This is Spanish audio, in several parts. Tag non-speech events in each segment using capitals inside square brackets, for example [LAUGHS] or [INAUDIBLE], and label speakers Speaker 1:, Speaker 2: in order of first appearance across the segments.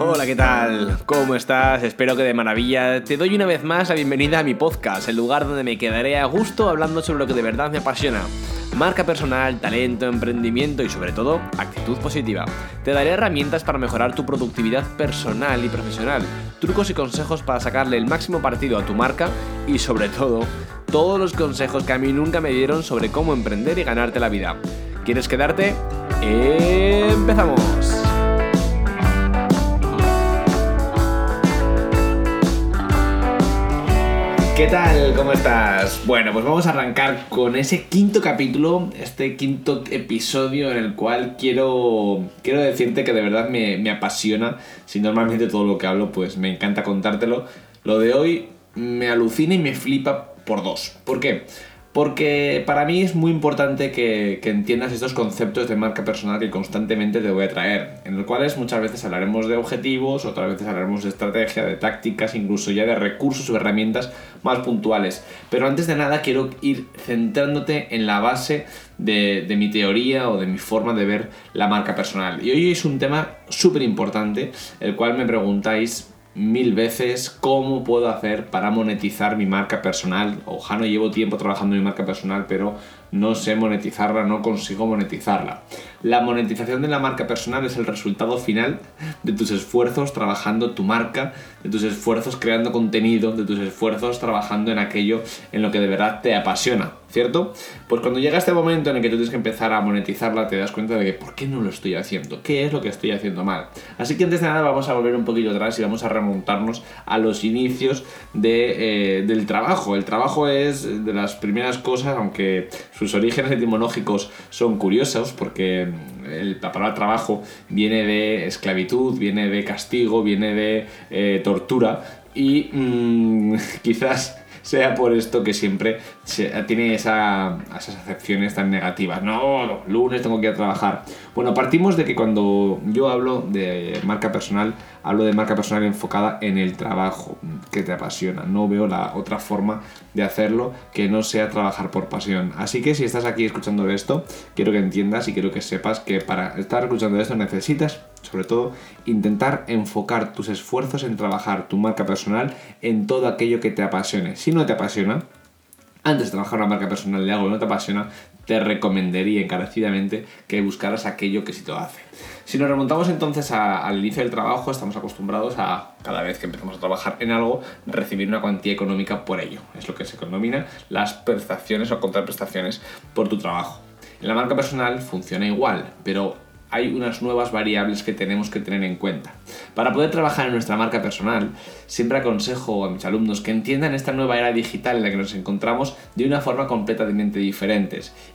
Speaker 1: Hola, ¿qué tal? ¿Cómo estás? Espero que de maravilla. Te doy una vez más la bienvenida a mi podcast, el lugar donde me quedaré a gusto hablando sobre lo que de verdad me apasiona. Marca personal, talento, emprendimiento y sobre todo actitud positiva. Te daré herramientas para mejorar tu productividad personal y profesional, trucos y consejos para sacarle el máximo partido a tu marca y sobre todo todos los consejos que a mí nunca me dieron sobre cómo emprender y ganarte la vida. ¿Quieres quedarte? ¡Empezamos! ¿Qué tal? ¿Cómo estás? Bueno, pues vamos a arrancar con ese quinto capítulo, este quinto episodio en el cual quiero, quiero decirte que de verdad me, me apasiona. Si normalmente todo lo que hablo pues me encanta contártelo, lo de hoy me alucina y me flipa por dos. ¿Por qué? Porque para mí es muy importante que, entiendas estos conceptos de marca personal que constantemente te voy a traer, en los cuales muchas veces hablaremos de objetivos, otras veces hablaremos de estrategia, de tácticas, incluso ya de recursos o herramientas más puntuales. Pero antes de nada quiero ir centrándote en la base de, de mi teoría o de mi forma de ver la marca personal. Y hoy es un tema súper importante, el cual me preguntáis mil veces cómo puedo hacer para monetizar mi marca personal. Ojalá llevo tiempo trabajando en mi marca personal, pero no sé monetizarla, no consigo monetizarla. La monetización de la marca personal es el resultado final de tus esfuerzos trabajando tu marca, de tus esfuerzos creando contenido, de tus esfuerzos trabajando en aquello en lo que de verdad te apasiona, ¿cierto? Pues cuando llega este momento en el que tú tienes que empezar a monetizarla, te das cuenta de que ¿por qué no lo estoy haciendo? ¿Qué es lo que estoy haciendo mal? Así que antes de nada vamos a volver un poquito atrás y vamos a remontarnos a los inicios de, eh, del trabajo. El trabajo es de las primeras cosas, aunque sus orígenes etimológicos son curiosos porque la palabra trabajo viene de esclavitud, viene de castigo, viene de eh, tortura y mm, [LAUGHS] quizás sea por esto que siempre tiene esa, esas acepciones tan negativas. No, lunes tengo que ir a trabajar. Bueno, partimos de que cuando yo hablo de marca personal, hablo de marca personal enfocada en el trabajo que te apasiona. No veo la otra forma de hacerlo que no sea trabajar por pasión. Así que si estás aquí escuchando esto, quiero que entiendas y quiero que sepas que para estar escuchando esto necesitas, sobre todo, intentar enfocar tus esfuerzos en trabajar tu marca personal en todo aquello que te apasione. Si no te apasiona, antes de trabajar una marca personal de algo que no te apasiona, te recomendaría encarecidamente que buscaras aquello que sí te hace. Si nos remontamos entonces al inicio del trabajo, estamos acostumbrados a, cada vez que empezamos a trabajar en algo, recibir una cuantía económica por ello. Es lo que se denomina las prestaciones o contraprestaciones por tu trabajo. En la marca personal funciona igual, pero hay unas nuevas variables que tenemos que tener en cuenta. Para poder trabajar en nuestra marca personal, siempre aconsejo a mis alumnos que entiendan esta nueva era digital en la que nos encontramos de una forma completamente diferente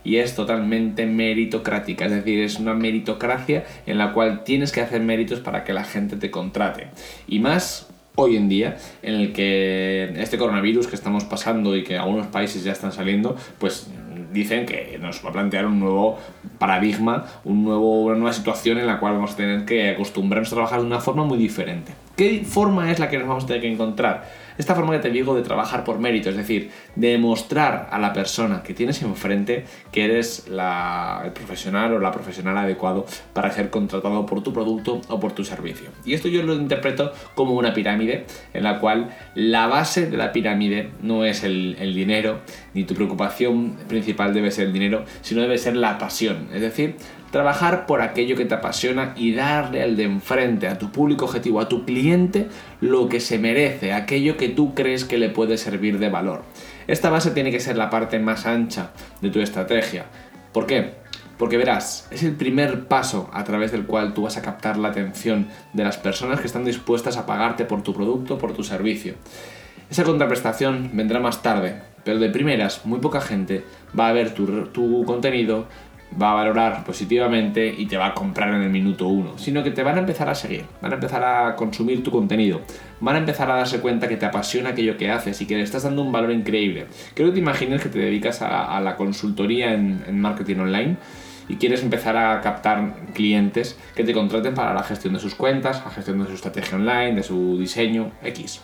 Speaker 1: y es totalmente meritocrática, es decir, es una meritocracia en la cual tienes que hacer méritos para que la gente te contrate. Y más hoy en día, en el que este coronavirus que estamos pasando y que algunos países ya están saliendo, pues dicen que nos va a plantear un nuevo paradigma, un nuevo, una nueva situación en la cual vamos a tener que acostumbrarnos a trabajar de una forma muy diferente. ¿Qué forma es la que nos vamos a tener que encontrar? Esta forma que te digo de trabajar por mérito, es decir, demostrar a la persona que tienes enfrente que eres el profesional o la profesional adecuado para ser contratado por tu producto o por tu servicio. Y esto yo lo interpreto como una pirámide en la cual la base de la pirámide no es el, el dinero, ni tu preocupación principal debe ser el dinero, sino debe ser la pasión. Es decir, trabajar por aquello que te apasiona y darle al de enfrente, a tu público objetivo, a tu cliente, lo que se merece, aquello que tú crees que le puede servir de valor. Esta base tiene que ser la parte más ancha de tu estrategia. ¿Por qué? Porque verás, es el primer paso a través del cual tú vas a captar la atención de las personas que están dispuestas a pagarte por tu producto, por tu servicio. Esa contraprestación vendrá más tarde, pero de primeras muy poca gente va a ver tu, tu contenido, va a valorar positivamente y te va a comprar en el minuto uno, sino que te van a empezar a seguir, van a empezar a consumir tu contenido, van a empezar a darse cuenta que te apasiona aquello que haces y que le estás dando un valor increíble. Creo que te imagines que te dedicas a, la consultoría en, en marketing online y quieres empezar a captar clientes que te contraten para la gestión de sus cuentas, la gestión de su estrategia online, de su diseño, X.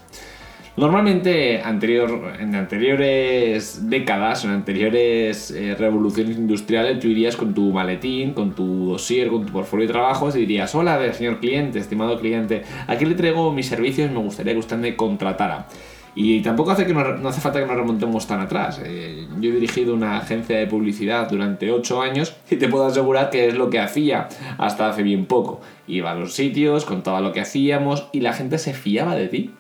Speaker 1: Normalmente anterior, en anteriores décadas, en anteriores eh, revoluciones industriales, tú irías con tu maletín, con tu dossier, con tu portfolio de trabajos y dirías, hola señor cliente, estimado cliente, aquí le traigo mis servicios y me gustaría que usted me contratara. Y tampoco hace, que no, hace falta que nos remontemos tan atrás. Eh, yo he dirigido una agencia de publicidad durante 8 años y te puedo asegurar que es lo que hacía hasta hace bien poco. Iba a los sitios, contaba lo que hacíamos y la gente se fiaba de ti.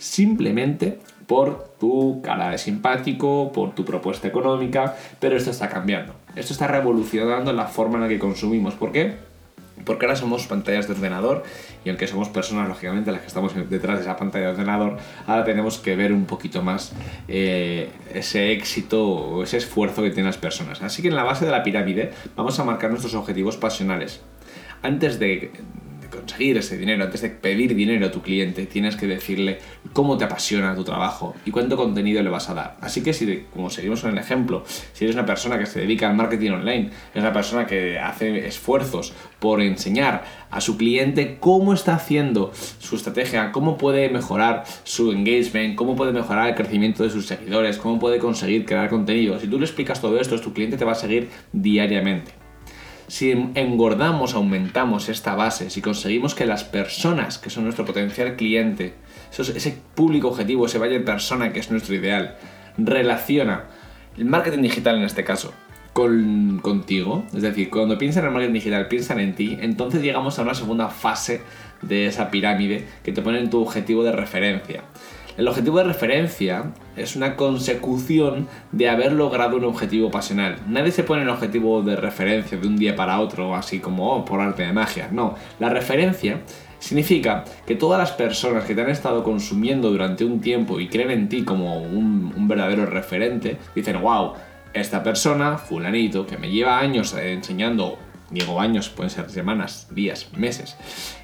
Speaker 1: Simplemente por tu cara de simpático, por tu propuesta económica, pero esto está cambiando. Esto está revolucionando la forma en la que consumimos. ¿Por qué? Porque ahora somos pantallas de ordenador y aunque somos personas, lógicamente, las que estamos detrás de esa pantalla de ordenador, ahora tenemos que ver un poquito más eh, ese éxito o ese esfuerzo que tienen las personas. Así que en la base de la pirámide vamos a marcar nuestros objetivos pasionales. Antes de, conseguir ese dinero, antes de pedir dinero a tu cliente, tienes que decirle cómo te apasiona tu trabajo y cuánto contenido le vas a dar. Así que si, como seguimos con el ejemplo, si eres una persona que se dedica al marketing online, es una persona que hace esfuerzos por enseñar a su cliente cómo está haciendo su estrategia, cómo puede mejorar su engagement, cómo puede mejorar el crecimiento de sus seguidores, cómo puede conseguir crear contenido. Si tú le explicas todo esto, tu cliente te va a seguir diariamente. Si engordamos, aumentamos esta base, si conseguimos que las personas que son nuestro potencial cliente, ese público objetivo, ese valle de persona que es nuestro ideal, relaciona el marketing digital en este caso con, contigo, es decir, cuando piensan en el marketing digital, piensan en ti, entonces llegamos a una segunda fase de esa pirámide que te pone en tu objetivo de referencia. El objetivo de referencia es una consecución de haber logrado un objetivo pasional. Nadie se pone el objetivo de referencia de un día para otro, así como oh, por arte de magia. No, la referencia significa que todas las personas que te han estado consumiendo durante un tiempo y creen en ti como un, un verdadero referente, dicen, wow, esta persona, fulanito, que me lleva años enseñando Diego años, pueden ser semanas, días, meses,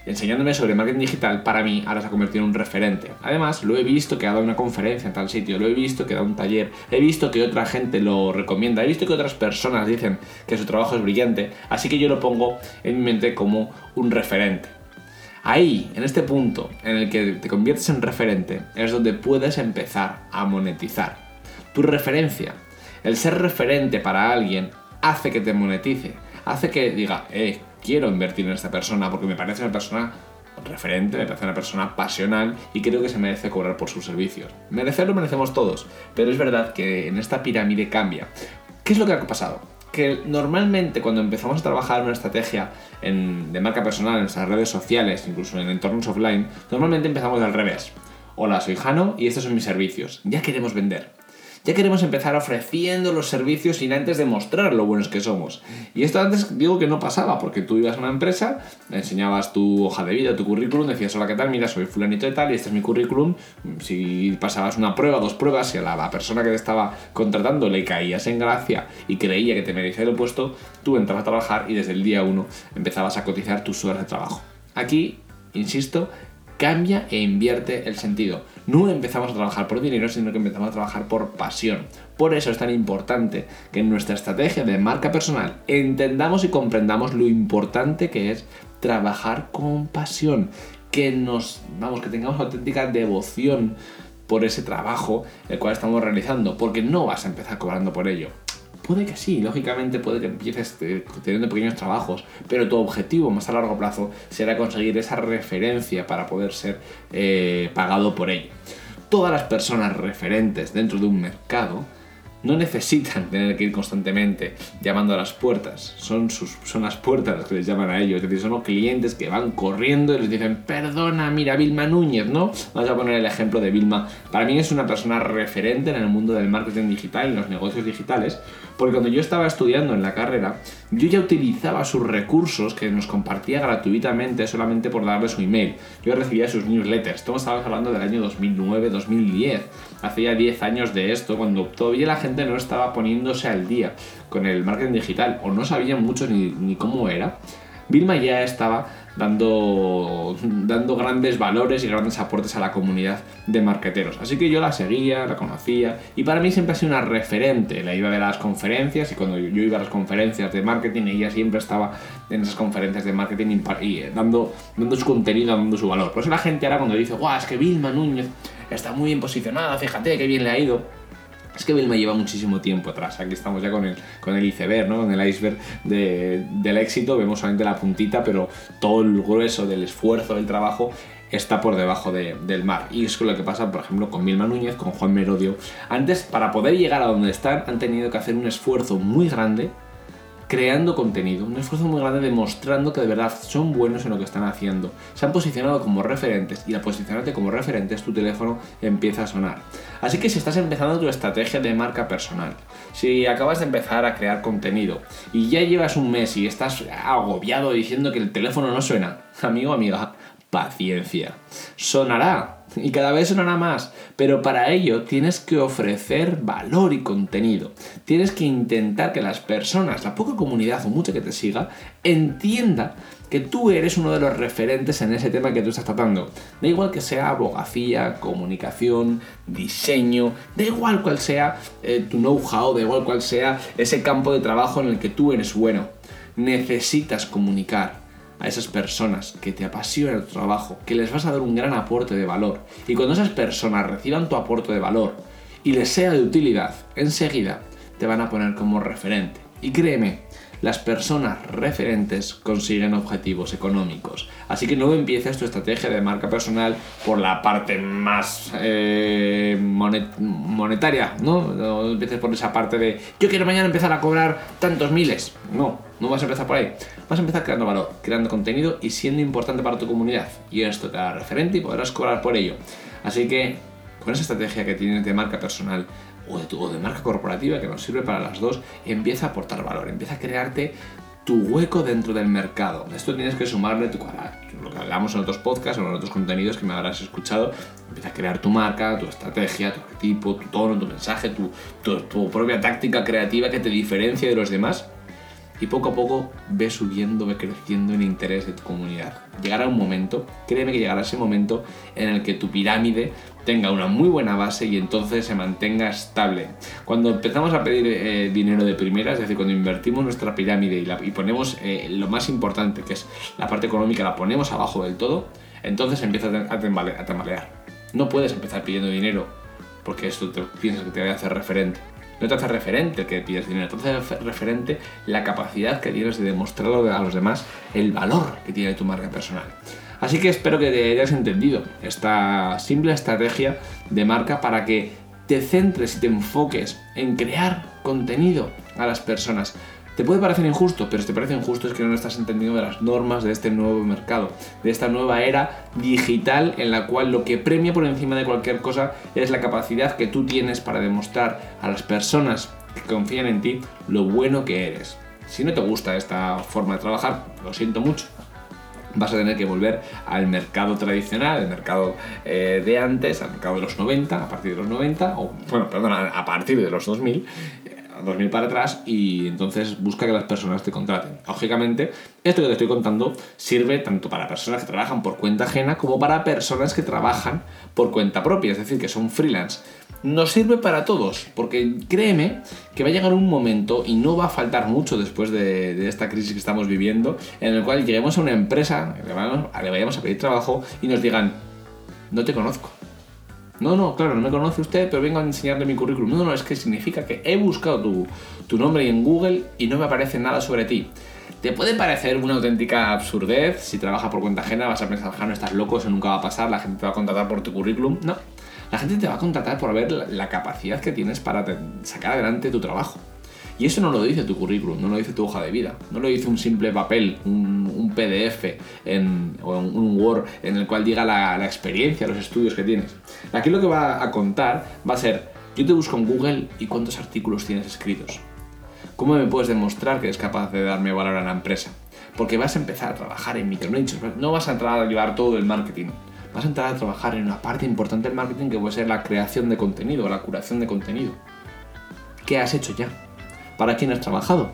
Speaker 1: enseñándome sobre marketing digital, para mí ahora se ha convertido en un referente. Además, lo he visto que ha dado una conferencia en tal sitio, lo he visto que da un taller, he visto que otra gente lo recomienda, he visto que otras personas dicen que su trabajo es brillante, así que yo lo pongo en mi mente como un referente. Ahí, en este punto en el que te conviertes en referente, es donde puedes empezar a monetizar. Tu referencia, el ser referente para alguien, hace que te monetice hace que diga, eh, quiero invertir en esta persona porque me parece una persona referente, me parece una persona pasional y creo que se merece cobrar por sus servicios. Merecerlo merecemos todos, pero es verdad que en esta pirámide cambia. ¿Qué es lo que ha pasado? Que normalmente cuando empezamos a trabajar una estrategia de marca personal en nuestras redes sociales, incluso en entornos offline, normalmente empezamos al revés. Hola, soy Jano y estos son mis servicios. Ya queremos vender ya queremos empezar ofreciendo los servicios sin antes demostrar lo buenos que somos. Y esto antes digo que no pasaba, porque tú ibas a una empresa, enseñabas tu hoja de vida, tu currículum, decías, hola, ¿qué tal? Mira, soy fulanito de tal y este es mi currículum. Si pasabas una prueba, dos pruebas, y a la, persona que te estaba contratando le caías en gracia y creía que te merecía el puesto, tú entrabas a trabajar y desde el día uno empezabas a cotizar tus horas de trabajo. Aquí, insisto, cambia e invierte el sentido. No empezamos a trabajar por dinero, sino que empezamos a trabajar por pasión. Por eso es tan importante que en nuestra estrategia de marca personal entendamos y comprendamos lo importante que es trabajar con pasión, que nos, vamos, que tengamos auténtica devoción por ese trabajo el cual estamos realizando, porque no vas a empezar cobrando por ello. Puede que sí, lógicamente puede que empieces teniendo pequeños trabajos, pero tu objetivo más a largo plazo será conseguir esa referencia para poder ser eh, pagado por ello. Todas las personas referentes dentro de un mercado no necesitan tener que ir constantemente llamando a las puertas. Son, sus, son las puertas las que les llaman a ellos. Es decir, son los clientes que van corriendo y les dicen, perdona, mira, Vilma Núñez, ¿no? Vamos a poner el ejemplo de Vilma. Para mí es una persona referente en el mundo del marketing digital y los negocios digitales, porque cuando yo estaba estudiando en la carrera, yo ya utilizaba sus recursos que nos compartía gratuitamente solamente por darle su email. Yo recibía sus newsletters. Estamos hablando del año 2009-2010. Hace ya 10 años de esto, cuando todavía la gente no estaba poniéndose al día con el marketing digital o no sabían mucho ni, ni cómo era. Vilma ya estaba dando, dando grandes valores y grandes aportes a la comunidad de marqueteros. Así que yo la seguía, la conocía y para mí siempre ha sido una referente. La iba a ver a las conferencias y cuando yo iba a las conferencias de marketing ella siempre estaba en esas conferencias de marketing y, eh, dando, dando su contenido, dando su valor. Por eso la gente ahora cuando dice, guau, es que Vilma Núñez está muy bien posicionada, fíjate qué bien le ha ido. Es que me lleva muchísimo tiempo atrás. Aquí estamos ya con el, con el iceberg, ¿no? Con el iceberg del éxito. Vemos solamente la puntita, pero todo el grueso del esfuerzo, del trabajo, está por debajo del mar. Y es lo que pasa, por ejemplo, con Milma Núñez, con Juan Merodio. Antes, para poder llegar a donde están, han tenido que hacer un esfuerzo muy grande creando contenido, un esfuerzo muy grande demostrando que de verdad son buenos en lo que están haciendo. Se han posicionado como referentes y al posicionarte como referentes tu teléfono empieza a sonar. Así que si estás empezando tu estrategia de marca personal, si acabas de empezar a crear contenido y ya llevas un mes y estás agobiado diciendo que el teléfono no suena, amigo, amiga, paciencia. Sonará, [LAUGHS] y cada vez sonará más, pero para ello tienes que ofrecer valor y contenido. Tienes que intentar que las personas, la poca comunidad o mucha que te siga, entienda que tú eres uno de los referentes en ese tema que tú estás tratando. Da igual que sea abogacía, comunicación, diseño, da igual cual sea eh, tu know-how, da igual cual sea ese campo de trabajo en el que tú eres bueno. Necesitas comunicar a esas personas que te apasiona el trabajo, que les vas a dar un gran aporte de valor. Y cuando esas personas reciban tu aporte de valor y les sea de utilidad, enseguida te van a poner como referente. Y créeme, las personas referentes consiguen objetivos económicos. Así que no empieces tu estrategia de marca personal por la parte más eh, monetaria, ¿no? No empieces por esa parte de yo quiero mañana empezar a cobrar tantos miles. No, no vas a empezar por ahí. Vas a empezar creando valor, creando contenido y siendo importante para tu comunidad. Y esto te dará referente y podrás cobrar por ello. Así que con esa estrategia que tienes de marca personal, o de, de marca corporativa que nos sirve para las dos, empieza a aportar valor, empieza a crearte tu hueco dentro del mercado. Esto tienes que sumarle tu, lo que hablamos en otros podcasts o en otros contenidos que me habrás escuchado. Empieza a crear tu marca, tu estrategia, tu arquetipo, tu tono, tu mensaje, tu, tu propia táctica creativa que te diferencia de los demás y poco a poco ve subiendo, ve creciendo el interés de tu comunidad. Llegará un momento, créeme que llegará ese momento en el que tu pirámide tenga una muy buena base y entonces se mantenga estable. Cuando empezamos a pedir eh, dinero de primera, es decir, cuando invertimos nuestra pirámide y, ponemos eh, lo más importante, que es la parte económica, la ponemos abajo del todo, entonces empieza a, a tambalear. No puedes empezar pidiendo dinero porque esto te piensas que te va a hacer referente no te hace referente el que pides dinero, te hace referente la capacidad que tienes de demostrar a los demás el valor que tiene tu marca personal. Así que espero que te hayas entendido esta simple estrategia de marca para que te centres y te enfoques en crear contenido a las personas. Te puede parecer injusto, pero si te parece injusto es que no estás entendiendo las normas de este nuevo mercado, de esta nueva era digital en la cual lo que premia por encima de cualquier cosa es la capacidad que tú tienes para demostrar a las personas que confían en ti lo bueno que eres. Si no te gusta esta forma de trabajar, lo siento mucho, vas a tener que volver al mercado tradicional, el mercado eh, de antes, al mercado de los 90, a partir de los 90, o bueno, perdón, a partir de los 2000, 2000 para atrás y entonces busca que las personas te contraten. Lógicamente, esto que te estoy contando sirve tanto para personas que trabajan por cuenta ajena como para personas que trabajan por cuenta propia, es decir, que son freelance. Nos sirve para todos, porque créeme que va a llegar un momento, y no va a faltar mucho después de, esta crisis que estamos viviendo, en el cual lleguemos a una empresa, le vayamos a pedir trabajo y nos digan, no te conozco no, no, claro, no me conoce usted, pero vengo a enseñarle mi currículum. No, no, es que significa que he buscado tu, nombre en Google y no me aparece nada sobre ti. Te puede parecer una auténtica absurdez si trabajas por cuenta ajena, vas a pensar, no estás loco, eso nunca va a pasar, la gente te va a contratar por tu currículum. No, la gente te va a contratar por ver la capacidad que tienes para sacar adelante tu trabajo. Y eso no lo dice tu currículum, no lo dice tu hoja de vida, no lo dice un simple papel, un, PDF o un Word en el cual diga la, experiencia, los estudios que tienes. Aquí lo que va a contar va a ser, yo te busco en Google y cuántos artículos tienes escritos. ¿Cómo me puedes demostrar que eres capaz de darme valor a la empresa? Porque vas a empezar a trabajar en micronichos, no vas a entrar a llevar todo el marketing. Vas a entrar a trabajar en una parte importante del marketing que puede ser la creación de contenido, la curación de contenido. ¿Qué has hecho ya? ¿Para quién has trabajado?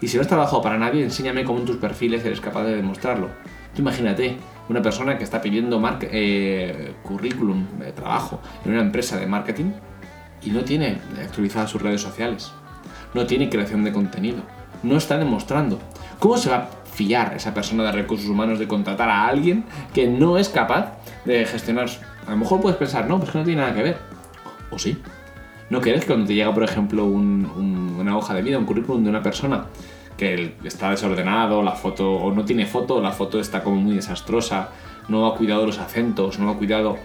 Speaker 1: Y si no has trabajado para nadie, enséñame cómo en tus perfiles eres capaz de demostrarlo. imagínate una persona que está pidiendo eh, currículum de trabajo en una empresa de marketing y no tiene actualizadas sus redes sociales, no tiene creación de contenido, no está demostrando. ¿Cómo se va fiar esa persona de recursos humanos de contratar a alguien que no es capaz de gestionar A lo mejor puedes pensar, no, pues que no tiene nada que ver. O sí. ¿No crees que cuando te llega, por ejemplo, una hoja de vida, un currículum de una persona que está desordenado, la foto o no tiene foto, la foto está como muy desastrosa, no ha cuidado los acentos, no ha cuidado...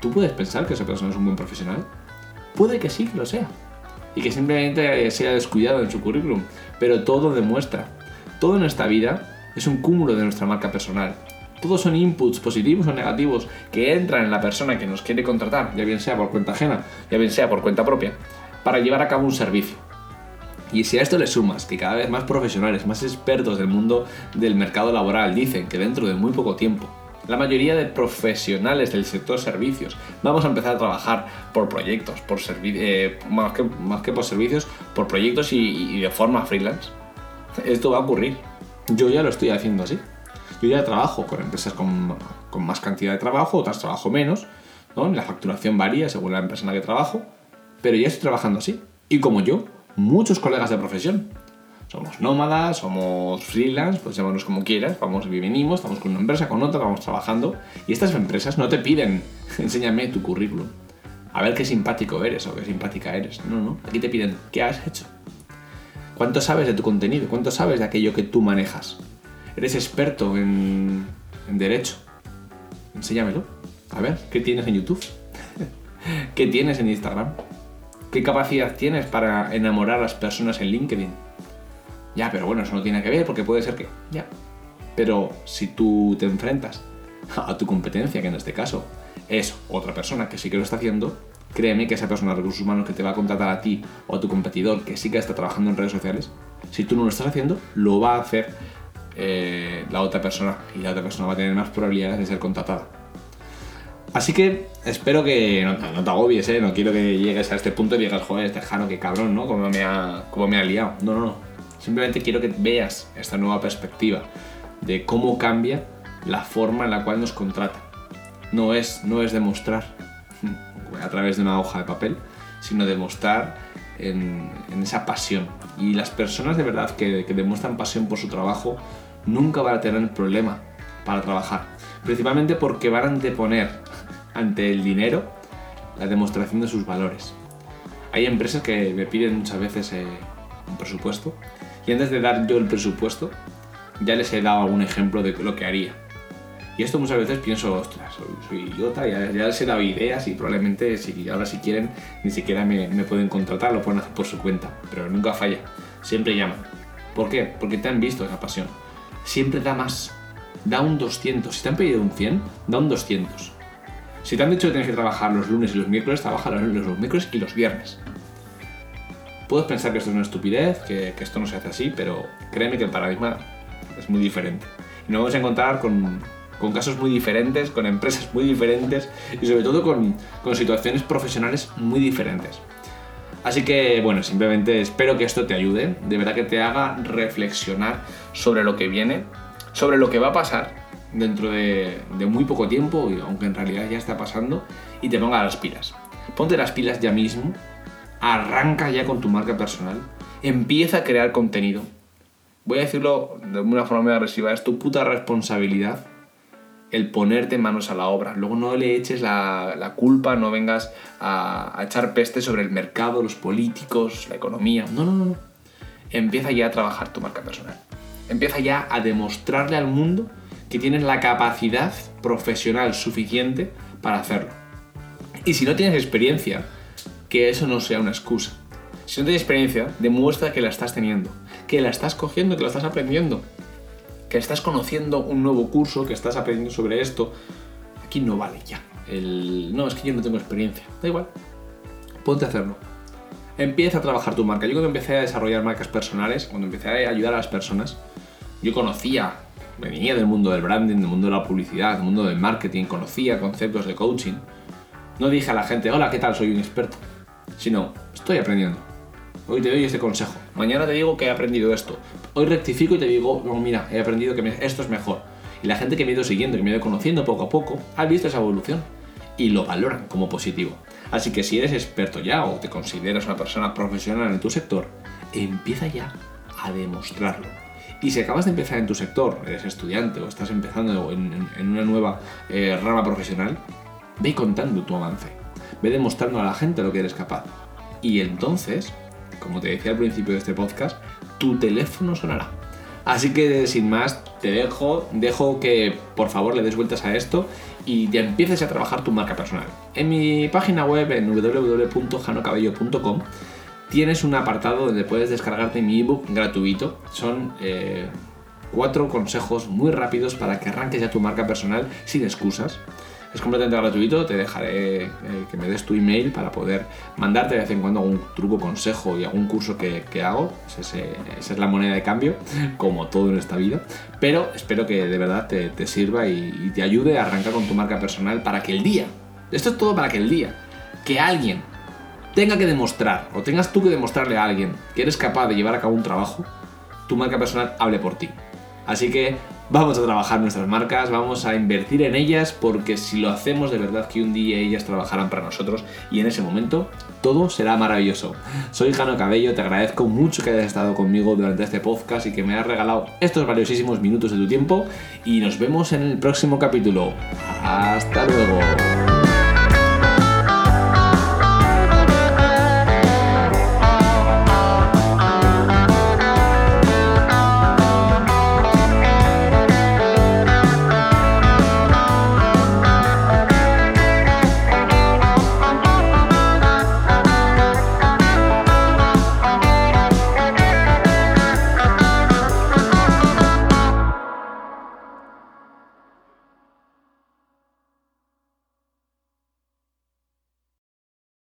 Speaker 1: ¿Tú puedes pensar que esa persona es un buen profesional? Puede que sí que lo sea. Y que simplemente sea descuidado en su currículum. Pero todo demuestra. Todo en esta vida es un cúmulo de nuestra marca personal. Todos son inputs positivos o negativos que entran en la persona que nos quiere contratar, ya bien sea por cuenta ajena, ya bien sea por cuenta propia, para llevar a cabo un servicio. Y si a esto le sumas que cada vez más profesionales, más expertos del mundo del mercado laboral dicen que dentro de muy poco tiempo la mayoría de profesionales del sector servicios vamos a empezar a trabajar por proyectos, por eh, más, que, más que por servicios, por proyectos y, de forma freelance. Esto va a ocurrir. Yo ya lo estoy haciendo así. Yo ya trabajo con empresas con, más cantidad de trabajo, otras trabajo menos. ¿no? La facturación varía según la empresa en la que trabajo, pero ya estoy trabajando así. Y como yo, muchos colegas de profesión somos nómadas, somos freelance, pues llamarnos como quieras, vamos y venimos, estamos con una empresa, con otra, vamos trabajando. Y estas empresas no te piden, [LAUGHS] enséñame tu currículum, a ver qué simpático eres o qué simpática eres. No, no, aquí te piden, ¿qué has hecho? ¿Cuánto sabes de tu contenido? ¿Cuánto sabes de aquello que tú manejas? ¿Eres experto en, en derecho? Enséñamelo. A ver, ¿qué tienes en YouTube? [LAUGHS] ¿Qué tienes en Instagram? ¿Qué capacidad tienes para enamorar a las personas en LinkedIn? Ya, pero bueno, eso no tiene que ver porque puede ser que... Ya. Pero si tú te enfrentas a tu competencia, que en este caso es otra persona que sí que lo está haciendo, créeme que esa persona de recursos humanos que te va a contratar a ti o a tu competidor que sí que está trabajando en redes sociales, si tú no lo estás haciendo, lo va a hacer eh, la otra persona y la otra persona va a tener más probabilidades de ser contratada. Así que espero que no, te agobies, ¿eh? no quiero que llegues a este punto y digas, joder, este Jano, qué cabrón, ¿no? Como me ha, como me ha liado. No, no, no. Simplemente quiero que veas esta nueva perspectiva de cómo cambia la forma en la cual nos contratan. No es, no es demostrar a través de una hoja de papel, sino demostrar en, en esa pasión. Y las personas de verdad que, demuestran pasión por su trabajo nunca van a tener problema para trabajar. Principalmente porque van a anteponer ante el dinero la demostración de sus valores. Hay empresas que me piden muchas veces eh, un presupuesto y antes de dar yo el presupuesto, ya les he dado algún ejemplo de lo que haría. Y esto muchas veces pienso, ostras, soy, idiota, ya, ya, he dado ideas y probablemente si ahora si quieren ni siquiera me, me, pueden contratar, lo pueden hacer por su cuenta, pero nunca falla, siempre llaman. ¿Por qué? Porque te han visto esa pasión. Siempre da más, da un 200. Si te han pedido un 100, da un 200. Si te han dicho que tienes que trabajar los lunes y los miércoles, trabaja los los miércoles y los viernes. Puedes pensar que esto es una estupidez, que, esto no se hace así, pero créeme que el paradigma es muy diferente. Y nos vamos a encontrar con, casos muy diferentes, con empresas muy diferentes y sobre todo con, con situaciones profesionales muy diferentes. Así que, bueno, simplemente espero que esto te ayude, de verdad que te haga reflexionar sobre lo que viene, sobre lo que va a pasar dentro de, de, muy poco tiempo, aunque en realidad ya está pasando, y te ponga las pilas. Ponte las pilas ya mismo arranca ya con tu marca personal, empieza a crear contenido. Voy a decirlo de una forma muy agresiva, es tu puta responsabilidad el ponerte manos a la obra. Luego no le eches la, culpa, no vengas a, a, echar peste sobre el mercado, los políticos, la economía. No, no, no. Empieza ya a trabajar tu marca personal. Empieza ya a demostrarle al mundo que tienes la capacidad profesional suficiente para hacerlo. Y si no tienes experiencia, que eso no sea una excusa. Si no tienes experiencia, demuestra que la estás teniendo, que la estás cogiendo, que la estás aprendiendo, que estás conociendo un nuevo curso, que estás aprendiendo sobre esto. Aquí no vale ya. No, es que yo no tengo experiencia. Da igual. Ponte a hacerlo. Empieza a trabajar tu marca. Yo cuando empecé a desarrollar marcas personales, cuando empecé a ayudar a las personas, yo conocía, venía del mundo del branding, del mundo de la publicidad, del mundo del marketing, conocía conceptos de coaching. No dije a la gente, hola, ¿qué tal? Soy un experto sino estoy aprendiendo. Hoy te doy este consejo. Mañana te digo que he aprendido esto. Hoy rectifico y te digo, no, mira, he aprendido que esto es mejor. Y la gente que me ha ido siguiendo, que me ha ido conociendo poco a poco, ha visto esa evolución y lo valoran como positivo. Así que si eres experto ya o te consideras una persona profesional en tu sector, empieza ya a demostrarlo. Y si acabas de empezar en tu sector, eres estudiante o estás empezando en, una nueva eh, rama profesional, ve contando tu avance, ve demostrando a la gente lo que eres capaz. Y entonces, como te decía al principio de este podcast, tu teléfono sonará. Así que sin más, te dejo, dejo que por favor le des vueltas a esto y te empieces a trabajar tu marca personal. En mi página web, en www.janocabello.com, tienes un apartado donde puedes descargarte mi ebook gratuito. Son eh, cuatro consejos muy rápidos para que arranques ya tu marca personal sin excusas. Es completamente gratuito, te dejaré eh, que me des tu email para poder mandarte de vez en cuando algún truco, consejo y algún curso que, hago. esa es la moneda de cambio, como todo en esta vida. Pero espero que de verdad te, sirva y, y te ayude a arrancar con tu marca personal para que el día, esto es todo para que el día, que alguien tenga que demostrar, o tengas tú que demostrarle a alguien que eres capaz de llevar a cabo un trabajo, tu marca personal hable por ti. Así que vamos a trabajar nuestras marcas, vamos a invertir en ellas, porque si lo hacemos de verdad que un día ellas trabajarán para nosotros y en ese momento todo será maravilloso. Soy Jano Cabello, te agradezco mucho que hayas estado conmigo durante este podcast y que me hayas regalado estos valiosísimos minutos de tu tiempo y nos vemos en el próximo capítulo. Hasta luego.